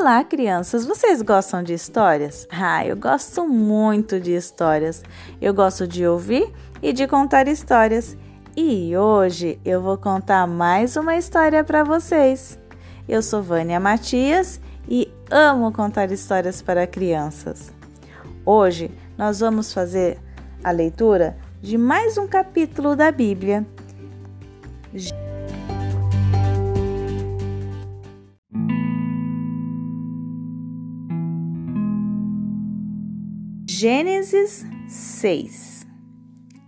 Olá, crianças! Vocês gostam de histórias? Ah, eu gosto muito de histórias. Eu gosto de ouvir e de contar histórias. E hoje eu vou contar mais uma história para vocês. Eu sou Vânia Matias e amo contar histórias para crianças. Hoje nós vamos fazer a leitura de mais um capítulo da Bíblia. Gênesis 6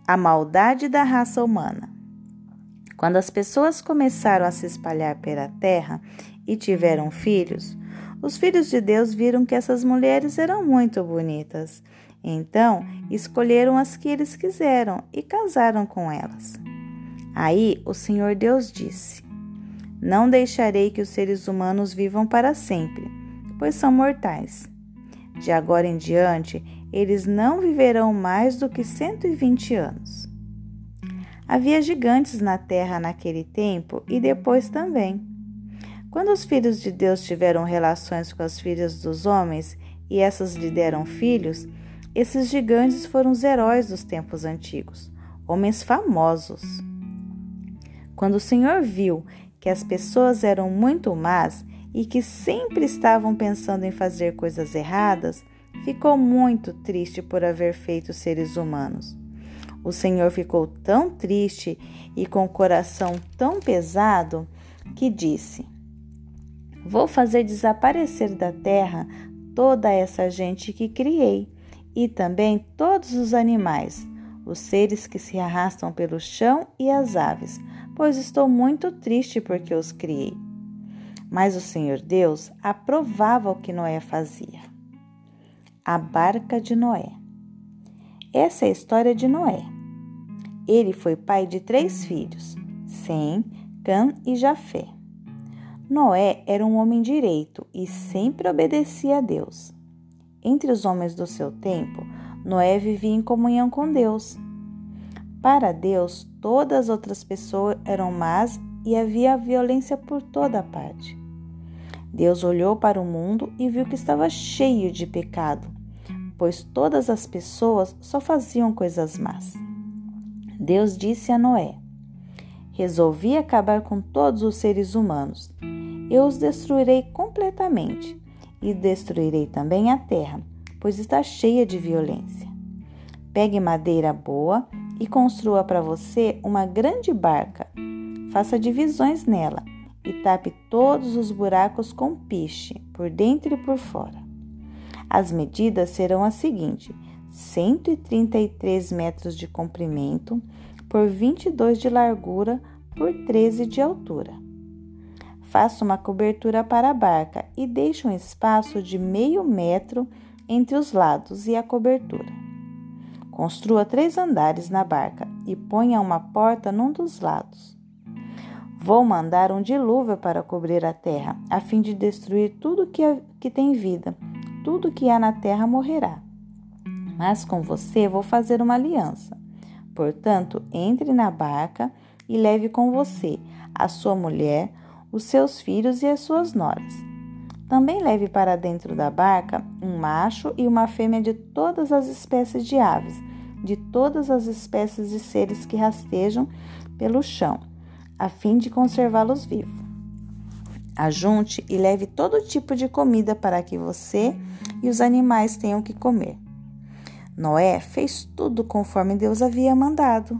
A maldade da raça humana. Quando as pessoas começaram a se espalhar pela terra e tiveram filhos, os filhos de Deus viram que essas mulheres eram muito bonitas. Então, escolheram as que eles quiseram e casaram com elas. Aí o Senhor Deus disse: Não deixarei que os seres humanos vivam para sempre, pois são mortais. De agora em diante, eles não viverão mais do que 120 anos. Havia gigantes na terra naquele tempo e depois também. Quando os filhos de Deus tiveram relações com as filhas dos homens e essas lhe deram filhos, esses gigantes foram os heróis dos tempos antigos, homens famosos. Quando o Senhor viu que as pessoas eram muito más e que sempre estavam pensando em fazer coisas erradas, ficou muito triste por haver feito seres humanos. O Senhor ficou tão triste e com o coração tão pesado que disse: Vou fazer desaparecer da terra toda essa gente que criei e também todos os animais, os seres que se arrastam pelo chão e as aves, pois estou muito triste porque os criei. Mas o Senhor Deus aprovava o que Noé fazia. A barca de Noé. Essa é a história de Noé. Ele foi pai de três filhos: Sem, Cã e Jafé. Noé era um homem direito e sempre obedecia a Deus. Entre os homens do seu tempo, Noé vivia em comunhão com Deus. Para Deus, todas as outras pessoas eram más e havia violência por toda parte. Deus olhou para o mundo e viu que estava cheio de pecado, pois todas as pessoas só faziam coisas más. Deus disse a Noé: Resolvi acabar com todos os seres humanos. Eu os destruirei completamente e destruirei também a terra, pois está cheia de violência. Pegue madeira boa e construa para você uma grande barca. Faça divisões nela e tape todos os buracos com piche, por dentro e por fora. As medidas serão as seguintes: 133 metros de comprimento por 22 de largura por 13 de altura. Faça uma cobertura para a barca e deixe um espaço de meio metro entre os lados e a cobertura. Construa três andares na barca e ponha uma porta num dos lados. Vou mandar um dilúvio para cobrir a terra, a fim de destruir tudo que, é, que tem vida. Tudo que há na terra morrerá. Mas com você vou fazer uma aliança. Portanto, entre na barca e leve com você a sua mulher, os seus filhos e as suas noras. Também leve para dentro da barca um macho e uma fêmea de todas as espécies de aves, de todas as espécies de seres que rastejam pelo chão a fim de conservá-los vivos. Ajunte e leve todo tipo de comida para que você e os animais tenham que comer. Noé fez tudo conforme Deus havia mandado.